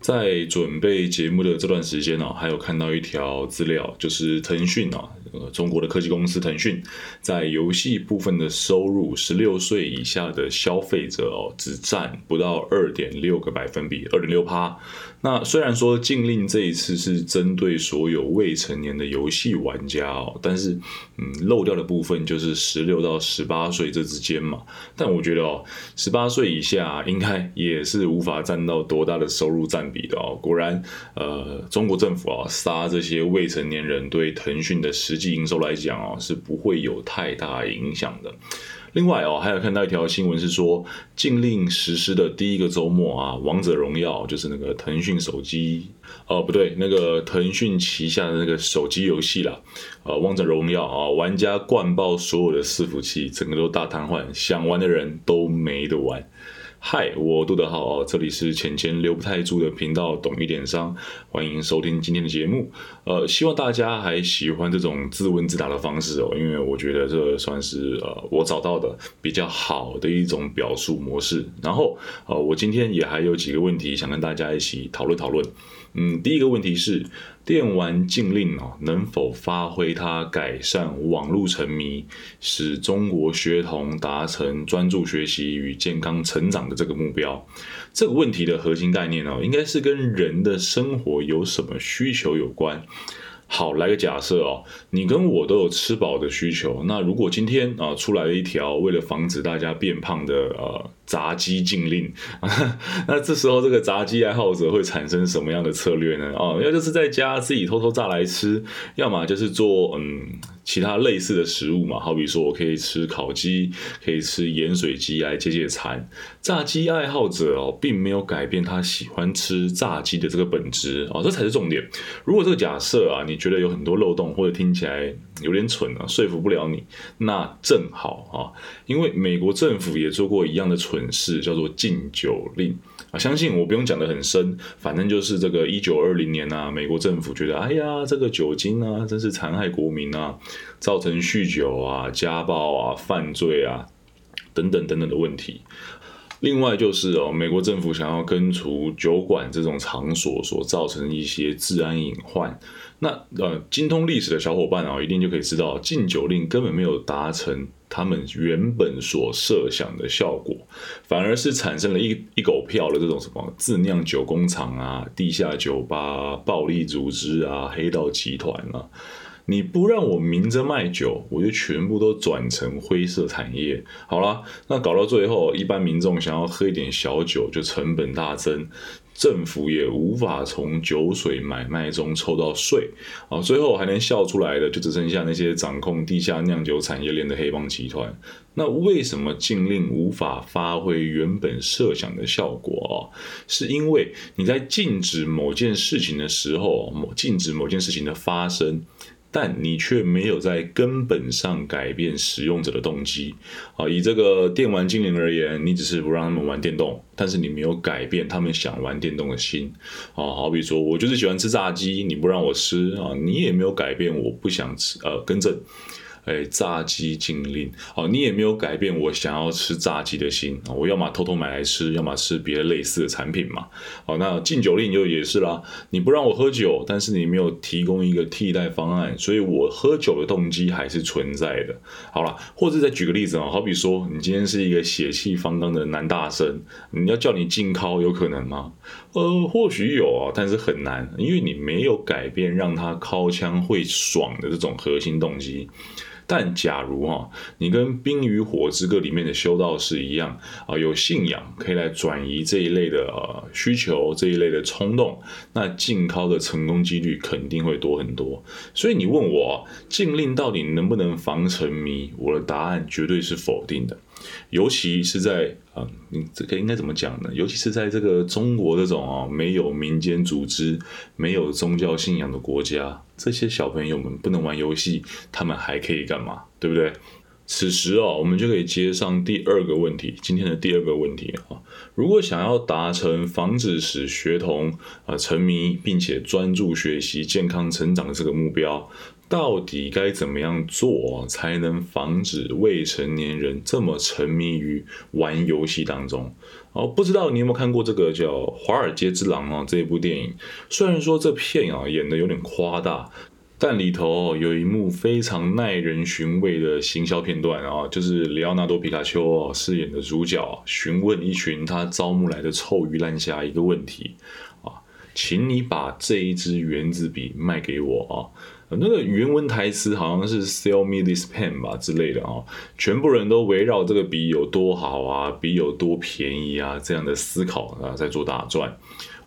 在准备节目的这段时间呢，还有看到一条资料，就是腾讯啊，呃，中国的科技公司腾讯在游戏部分的收入，十六岁以下的消费者哦，只占不到二点六个百分比，二点六趴。那虽然说禁令这一次是针对所有未成年的游戏玩家哦，但是嗯，漏掉的部分就是十六到十八岁这之间嘛。但我觉得哦，十八岁以下应该也是无法占到多大的收入占比的哦。果然，呃，中国政府啊，杀这些未成年人对腾讯的实际营收来讲哦，是不会有太大影响的。另外哦，还有看到一条新闻是说，禁令实施的第一个周末啊，王者荣耀就是那个腾讯手机，哦不对，那个腾讯旗下的那个手机游戏啦，呃，王者荣耀啊，玩家灌爆所有的伺服器，整个都大瘫痪，想玩的人都没得玩。嗨，我杜德浩，这里是钱钱留不太住的频道，懂一点商，欢迎收听今天的节目。呃，希望大家还喜欢这种自问自答的方式哦，因为我觉得这算是呃我找到的比较好的一种表述模式。然后呃，我今天也还有几个问题想跟大家一起讨论讨论。嗯，第一个问题是。电玩禁令啊，能否发挥它改善网络沉迷，使中国学童达成专注学习与健康成长的这个目标？这个问题的核心概念呢，应该是跟人的生活有什么需求有关。好，来个假设哦，你跟我都有吃饱的需求，那如果今天啊出来了一条为了防止大家变胖的呃。炸鸡禁令，那这时候这个炸鸡爱好者会产生什么样的策略呢？哦，要就是在家自己偷偷炸来吃，要么就是做嗯其他类似的食物嘛，好比说我可以吃烤鸡，可以吃盐水鸡来解解馋。炸鸡爱好者哦，并没有改变他喜欢吃炸鸡的这个本质哦，这才是重点。如果这个假设啊，你觉得有很多漏洞，或者听起来有点蠢啊，说服不了你，那正好啊，因为美国政府也做过一样的蠢。本事叫做禁酒令啊，相信我不用讲的很深，反正就是这个一九二零年啊，美国政府觉得，哎呀，这个酒精啊，真是残害国民啊，造成酗酒啊、家暴啊、犯罪啊等等等等的问题。另外就是哦，美国政府想要根除酒馆这种场所所造成一些治安隐患。那呃，精通历史的小伙伴啊，一定就可以知道，禁酒令根本没有达成他们原本所设想的效果，反而是产生了一一狗票的这种什么自酿酒工厂啊、地下酒吧、暴力组织啊、黑道集团啊。你不让我明着卖酒，我就全部都转成灰色产业。好了，那搞到最后，一般民众想要喝一点小酒，就成本大增。政府也无法从酒水买卖中抽到税，啊，最后还能笑出来的就只剩下那些掌控地下酿酒产业链的黑帮集团。那为什么禁令无法发挥原本设想的效果啊？是因为你在禁止某件事情的时候，某禁止某件事情的发生。但你却没有在根本上改变使用者的动机，啊，以这个电玩精灵而言，你只是不让他们玩电动，但是你没有改变他们想玩电动的心，啊，好比说我就是喜欢吃炸鸡，你不让我吃啊，你也没有改变我不想吃，呃，跟着。哎，炸鸡禁令哦，你也没有改变我想要吃炸鸡的心啊！我要么偷偷买来吃，要么吃别的类似的产品嘛。好，那禁酒令就也是啦，你不让我喝酒，但是你没有提供一个替代方案，所以我喝酒的动机还是存在的。好了，或者再举个例子啊，好比说你今天是一个血气方刚的男大生，你要叫你禁靠有可能吗？呃，或许有啊，但是很难，因为你没有改变让他靠枪会爽的这种核心动机。但假如哈，你跟《冰与火之歌》里面的修道士一样啊，有信仰可以来转移这一类的呃需求，这一类的冲动，那禁靠的成功几率肯定会多很多。所以你问我禁令到底能不能防沉迷，我的答案绝对是否定的。尤其是在啊，你这个应该怎么讲呢？尤其是在这个中国这种啊没有民间组织、没有宗教信仰的国家，这些小朋友们不能玩游戏，他们还可以干嘛？对不对？此时哦，我们就可以接上第二个问题，今天的第二个问题啊，如果想要达成防止使学童啊沉迷，并且专注学习、健康成长的这个目标，到底该怎么样做才能防止未成年人这么沉迷于玩游戏当中？哦，不知道你有没有看过这个叫《华尔街之狼》啊这一部电影？虽然说这片啊演的有点夸大。但里头有一幕非常耐人寻味的行销片段啊，就是里奥纳多皮卡丘饰演的主角询问一群他招募来的臭鱼烂虾一个问题啊，请你把这一支原子笔卖给我啊，那个原文台词好像是 “sell me this pen” 吧之类的啊，全部人都围绕这个笔有多好啊，笔有多便宜啊这样的思考啊，在做打转。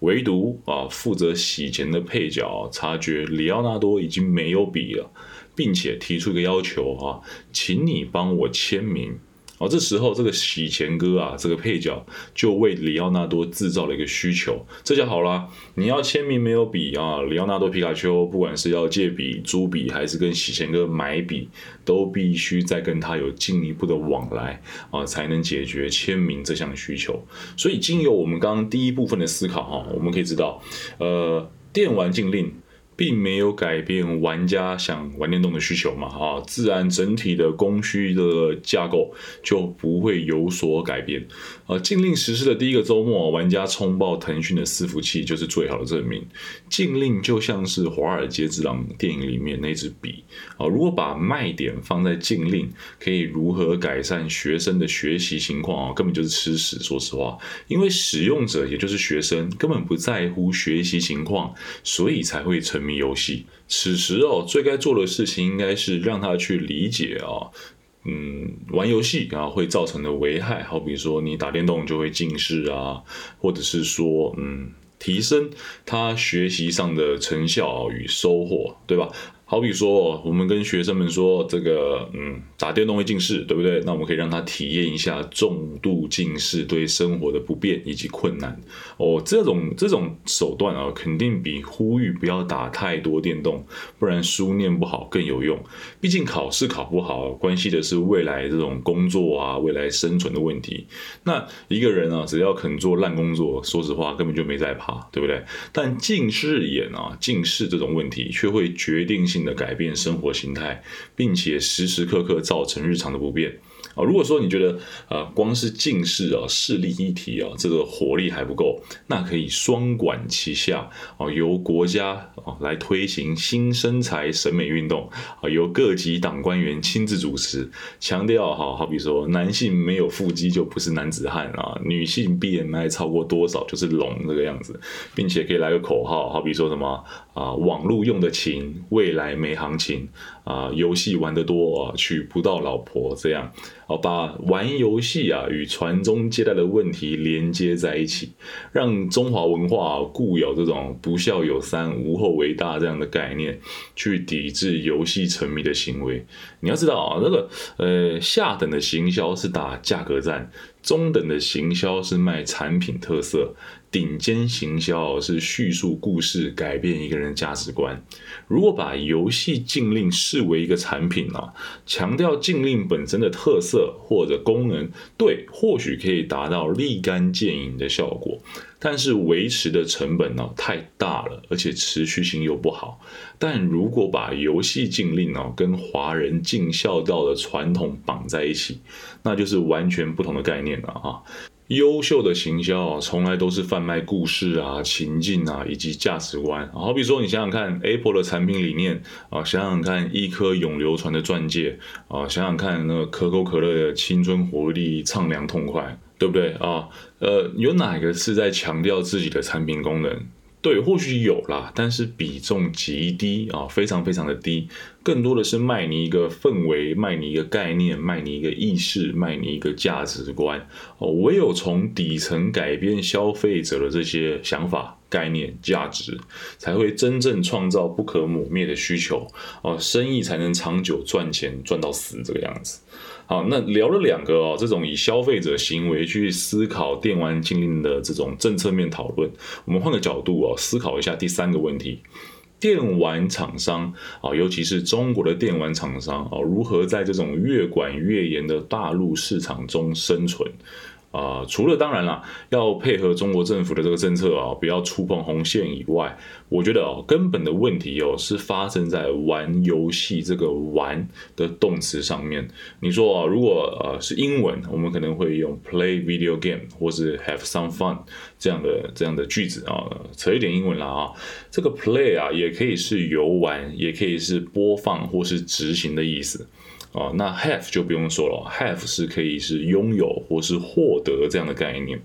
唯独啊，负责洗钱的配角察觉里奥纳多已经没有笔了，并且提出一个要求啊，请你帮我签名。哦，这时候这个洗钱哥啊，这个配角就为里奥纳多制造了一个需求，这就好了。你要签名没有笔啊？里奥纳多皮卡丘不管是要借笔、租笔，还是跟洗钱哥买笔，都必须再跟他有进一步的往来啊，才能解决签名这项需求。所以，经由我们刚刚第一部分的思考哈，我们可以知道，呃，电玩禁令。并没有改变玩家想玩电动的需求嘛？啊，自然整体的供需的架构就不会有所改变。呃，禁令实施的第一个周末，玩家冲爆腾讯的伺服器就是最好的证明。禁令就像是《华尔街之狼》电影里面那支笔啊，如果把卖点放在禁令可以如何改善学生的学习情况啊，根本就是吃屎。说实话，因为使用者也就是学生根本不在乎学习情况，所以才会成游戏，此时哦，最该做的事情应该是让他去理解啊，嗯，玩游戏啊会造成的危害，好比说你打电动就会近视啊，或者是说，嗯，提升他学习上的成效与收获，对吧？好比说，我们跟学生们说这个，嗯，打电动会近视，对不对？那我们可以让他体验一下重度近视对生活的不便以及困难。哦，这种这种手段啊，肯定比呼吁不要打太多电动，不然书念不好更有用。毕竟考试考不好，关系的是未来这种工作啊，未来生存的问题。那一个人啊，只要肯做烂工作，说实话根本就没在怕，对不对？但近视眼啊，近视这种问题却会决定性。的改变生活形态，并且时时刻刻造成日常的不便。啊，如果说你觉得啊，光是近视啊，视力一体啊，这个火力还不够，那可以双管齐下啊，由国家啊来推行新身材审美运动啊，由各级党官员亲自主持，强调哈，好比说男性没有腹肌就不是男子汉啊，女性 BMI 超过多少就是龙这个样子，并且可以来个口号，好比说什么啊，网络用的勤，未来没行情啊，游戏玩得多啊，娶不到老婆这样。好，把玩游戏啊与传宗接代的问题连接在一起，让中华文化固有这种不孝有三，无后为大这样的概念，去抵制游戏沉迷的行为。你要知道啊，那个呃下等的行销是打价格战。中等的行销是卖产品特色，顶尖行销是叙述故事，改变一个人价值观。如果把游戏禁令视为一个产品啊，强调禁令本身的特色或者功能，对，或许可以达到立竿见影的效果。但是维持的成本呢太大了，而且持续性又不好。但如果把游戏禁令呢跟华人尽孝道的传统绑在一起，那就是完全不同的概念了啊！优秀的行销啊，从来都是贩卖故事啊、情境啊以及价值观。好比说，你想想看，Apple 的产品理念啊，想想看一颗永流传的钻戒啊，想想看那个可口可乐的青春活力、畅凉痛快。对不对啊？呃，有哪个是在强调自己的产品功能？对，或许有啦，但是比重极低啊，非常非常的低。更多的是卖你一个氛围，卖你一个概念，卖你一个意识，卖你一个价值观。哦，唯有从底层改变消费者的这些想法、概念、价值，才会真正创造不可磨灭的需求。哦，生意才能长久赚钱，赚到死这个样子。好，那聊了两个哦，这种以消费者行为去思考电玩禁令的这种政策面讨论，我们换个角度哦，思考一下第三个问题：电玩厂商啊，尤其是中国的电玩厂商啊，如何在这种越管越严的大陆市场中生存？啊，除了当然啦，要配合中国政府的这个政策啊，不要触碰红线以外，我觉得哦，根本的问题哦是发生在玩游戏这个“玩”的动词上面。你说啊，如果呃是英文，我们可能会用 play video game 或是 have some fun 这样的这样的句子啊，扯一点英文了啊。这个 play 啊，也可以是游玩，也可以是播放或是执行的意思。哦，那 have 就不用说了，have 是可以是拥有或是获得这样的概念。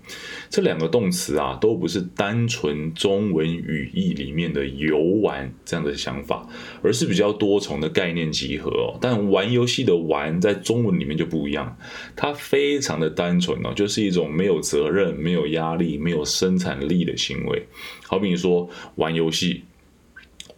这两个动词啊，都不是单纯中文语义里面的游玩这样的想法，而是比较多重的概念集合哦。但玩游戏的玩在中文里面就不一样，它非常的单纯哦，就是一种没有责任、没有压力、没有生产力的行为。好比你说玩游戏，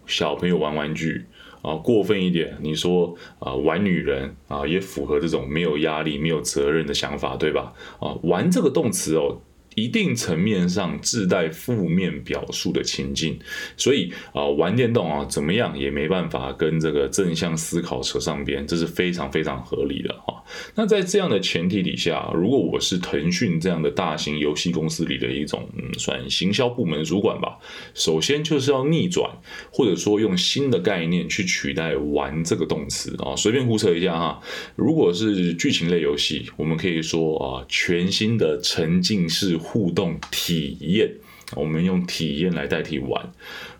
小朋友玩玩具。啊，过分一点，你说啊，玩女人啊，也符合这种没有压力、没有责任的想法，对吧？啊，玩这个动词哦。一定层面上自带负面表述的情境，所以啊，玩电动啊，怎么样也没办法跟这个正向思考扯上边，这是非常非常合理的哈。那在这样的前提底下，如果我是腾讯这样的大型游戏公司里的一种嗯，算行销部门主管吧，首先就是要逆转，或者说用新的概念去取代“玩”这个动词啊。随便胡扯一下哈，如果是剧情类游戏，我们可以说啊，全新的沉浸式。互动体验，我们用体验来代替玩。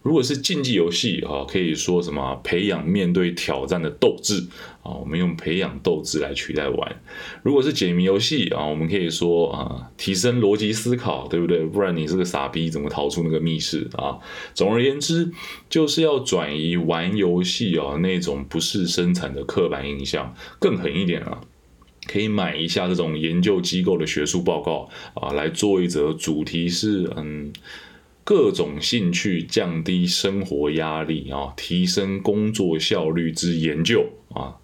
如果是竞技游戏啊，可以说什么培养面对挑战的斗志啊，我们用培养斗志来取代玩。如果是解谜游戏啊，我们可以说啊，提升逻辑思考，对不对？不然你是个傻逼，怎么逃出那个密室啊？总而言之，就是要转移玩游戏啊那种不是生产的刻板印象，更狠一点啊。可以买一下这种研究机构的学术报告啊，来做一则主题是嗯，各种兴趣降低生活压力啊，提升工作效率之研究啊。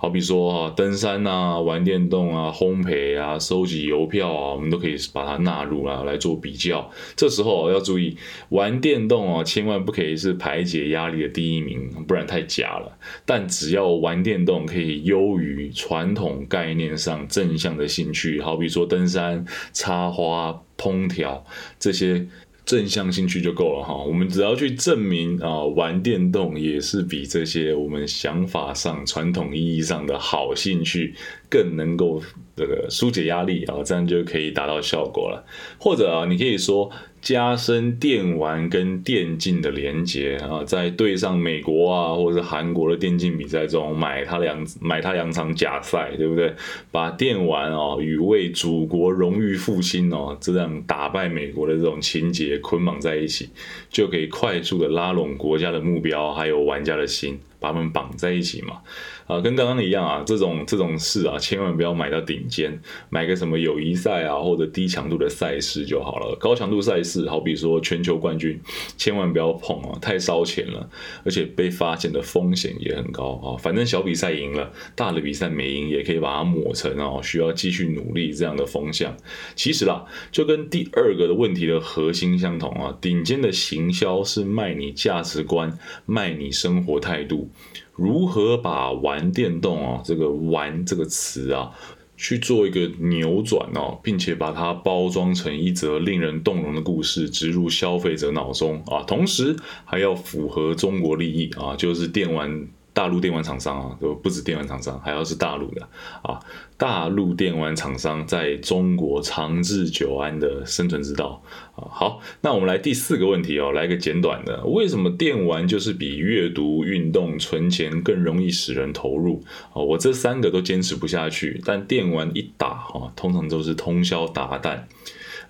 好比说啊，登山啊，玩电动啊，烘焙啊，收集邮票啊，我们都可以把它纳入啊来做比较。这时候要注意，玩电动啊，千万不可以是排解压力的第一名，不然太假了。但只要玩电动可以优于传统概念上正向的兴趣，好比说登山、插花、烹调这些。正向兴趣就够了哈，我们只要去证明啊，玩电动也是比这些我们想法上传统意义上的好兴趣更能够这个疏解压力啊，这样就可以达到效果了。或者啊，你可以说。加深电玩跟电竞的连接啊，在对上美国啊或者韩国的电竞比赛中，买他两买他两场假赛，对不对？把电玩哦与为祖国荣誉复兴哦这样打败美国的这种情节捆绑在一起，就可以快速的拉拢国家的目标，还有玩家的心。把他们绑在一起嘛，啊，跟刚刚一样啊，这种这种事啊，千万不要买到顶尖，买个什么友谊赛啊，或者低强度的赛事就好了。高强度赛事，好比说全球冠军，千万不要碰啊，太烧钱了，而且被发现的风险也很高啊。反正小比赛赢了，大的比赛没赢，也可以把它抹成哦，需要继续努力这样的风向。其实啦，就跟第二个的问题的核心相同啊，顶尖的行销是卖你价值观，卖你生活态度。如何把玩电动啊这个“玩”这个词啊去做一个扭转哦，并且把它包装成一则令人动容的故事，植入消费者脑中啊，同时还要符合中国利益啊，就是电玩。大陆电玩厂商啊，都不止电玩厂商，还要是大陆的啊。大陆电玩厂商在中国长治久安的生存之道啊。好，那我们来第四个问题哦，来个简短的。为什么电玩就是比阅读、运动、存钱更容易使人投入啊？我这三个都坚持不下去，但电玩一打哈，通常都是通宵达旦。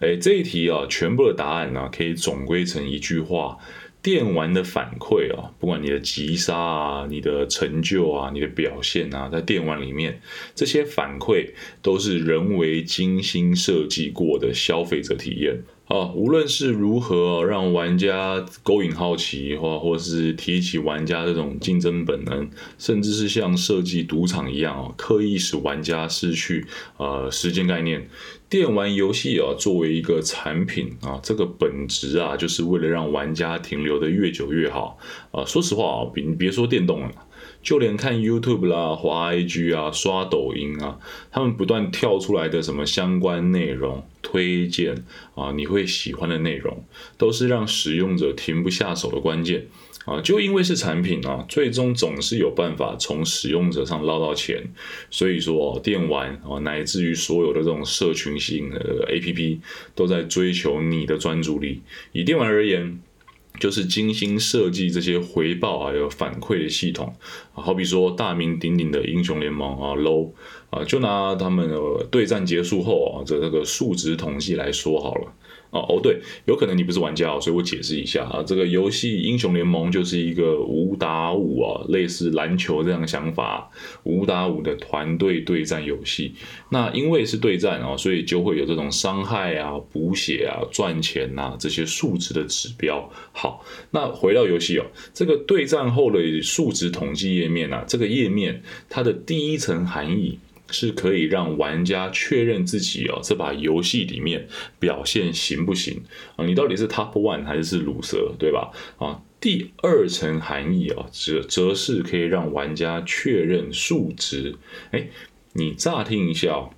哎，这一题啊，全部的答案呢，可以总归成一句话。电玩的反馈啊，不管你的击杀啊、你的成就啊、你的表现啊，在电玩里面，这些反馈都是人为精心设计过的消费者体验。啊，无论是如何让玩家勾引好奇，或或是提起玩家这种竞争本能，甚至是像设计赌场一样啊，刻意使玩家失去呃时间概念。电玩游戏啊，作为一个产品啊，这个本质啊，就是为了让玩家停留的越久越好啊。说实话啊，你别说电动了。就连看 YouTube 啦、滑 IG 啊、刷抖音啊，他们不断跳出来的什么相关内容推荐啊，你会喜欢的内容，都是让使用者停不下手的关键啊。就因为是产品啊，最终总是有办法从使用者上捞到钱。所以说，电玩啊，乃至于所有的这种社群性的 APP，都在追求你的专注力。以电玩而言。就是精心设计这些回报啊，有反馈的系统，好比说大名鼎鼎的英雄联盟啊，low 啊，就拿他们对战结束后啊，这这个数值统计来说好了。哦哦对，有可能你不是玩家哦，所以我解释一下啊，这个游戏英雄联盟就是一个五打五啊，类似篮球这样的想法，五打五的团队对战游戏。那因为是对战哦，所以就会有这种伤害啊、补血啊、赚钱呐这些数值的指标。好，那回到游戏哦，这个对战后的数值统计页面啊，这个页面它的第一层含义。是可以让玩家确认自己哦，这把游戏里面表现行不行啊？你到底是 top one 还是是卤蛇，对吧？啊，第二层含义啊，则则是可以让玩家确认数值。哎，你乍听一下哦，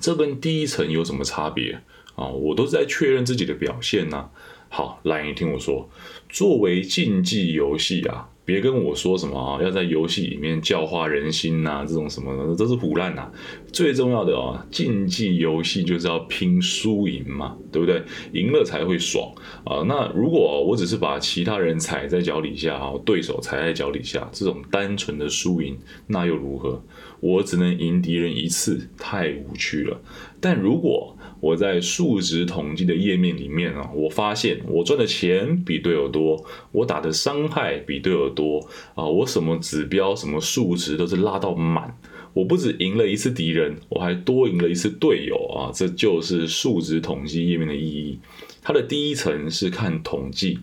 这跟第一层有什么差别啊？我都是在确认自己的表现呐。好，来你听我说，作为竞技游戏啊。别跟我说什么啊，要在游戏里面教化人心呐，这种什么的都是胡乱呐。最重要的哦，竞技游戏就是要拼输赢嘛，对不对？赢了才会爽啊。那如果我只是把其他人踩在脚底下啊，对手踩在脚底下，这种单纯的输赢，那又如何？我只能赢敌人一次，太无趣了。但如果我在数值统计的页面里面啊，我发现我赚的钱比队友多，我打的伤害比队友多啊，我什么指标、什么数值都是拉到满，我不止赢了一次敌人，我还多赢了一次队友啊，这就是数值统计页面的意义。它的第一层是看统计。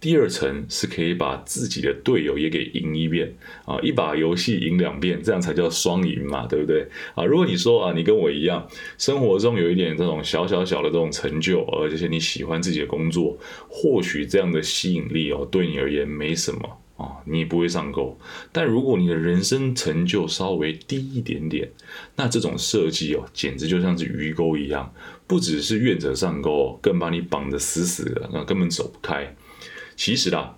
第二层是可以把自己的队友也给赢一遍啊，一把游戏赢两遍，这样才叫双赢嘛，对不对啊？如果你说啊，你跟我一样，生活中有一点这种小小小的这种成就，而且你喜欢自己的工作，或许这样的吸引力哦，对你而言没什么啊，你也不会上钩。但如果你的人生成就稍微低一点点，那这种设计哦，简直就像是鱼钩一样，不只是愿者上钩，更把你绑得死死的，那根本走不开。其实啦，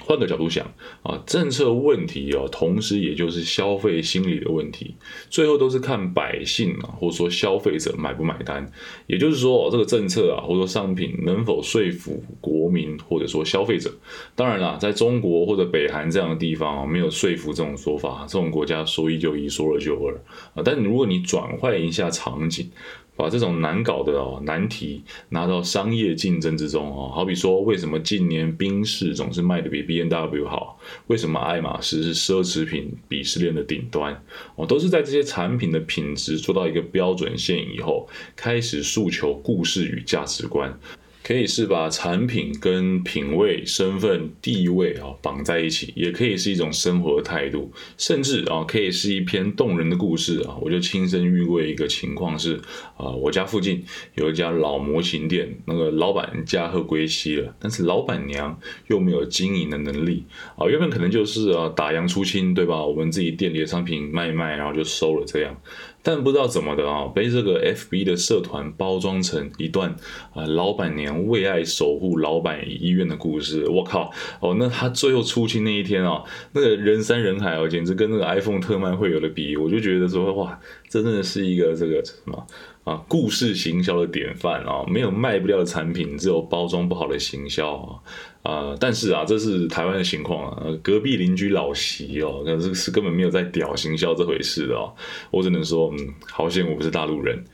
换个角度想啊，政策问题哦，同时也就是消费心理的问题，最后都是看百姓啊，或者说消费者买不买单。也就是说，这个政策啊，或者说商品能否说服国民或者说消费者？当然啦，在中国或者北韩这样的地方啊，没有说服这种说法，这种国家说一就一，说二就二啊。但如果你转换一下场景，把这种难搞的哦难题拿到商业竞争之中哦，好比说为什么近年宾士总是卖的比 B N W 好？为什么爱马仕是奢侈品鄙视链的顶端？哦，都是在这些产品的品质做到一个标准线以后，开始诉求故事与价值观。可以是把产品跟品味、身份、地位啊绑在一起，也可以是一种生活态度，甚至啊可以是一篇动人的故事啊。我就亲身遇过一个情况是啊，我家附近有一家老模型店，那个老板驾鹤归西了，但是老板娘又没有经营的能力啊。原本可能就是啊打烊出清，对吧？我们自己店里的商品卖一卖，然后就收了这样。但不知道怎么的啊，被这个 FB 的社团包装成一段啊，老板娘为爱守护老板医院的故事。我靠，哦，那他最后出清那一天啊，那个人山人海哦，简直跟那个 iPhone 特卖会有的比。我就觉得说，哇，这真的是一个这个什么？啊，故事行销的典范啊，没有卖不掉的产品，只有包装不好的行销啊。啊，但是啊，这是台湾的情况啊。隔壁邻居老席哦，可是是根本没有在屌行销这回事哦。我只能说，嗯，好险我不是大陆人。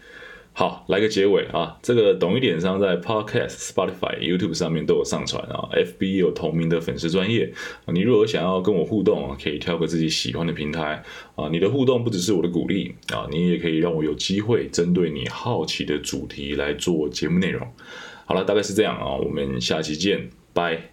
好，来个结尾啊！这个懂一点上在 Podcast、Spotify、YouTube 上面都有上传啊，FB 有同名的粉丝专业。你如果想要跟我互动啊，可以挑个自己喜欢的平台啊。你的互动不只是我的鼓励啊，你也可以让我有机会针对你好奇的主题来做节目内容。好了，大概是这样啊，我们下期见，拜。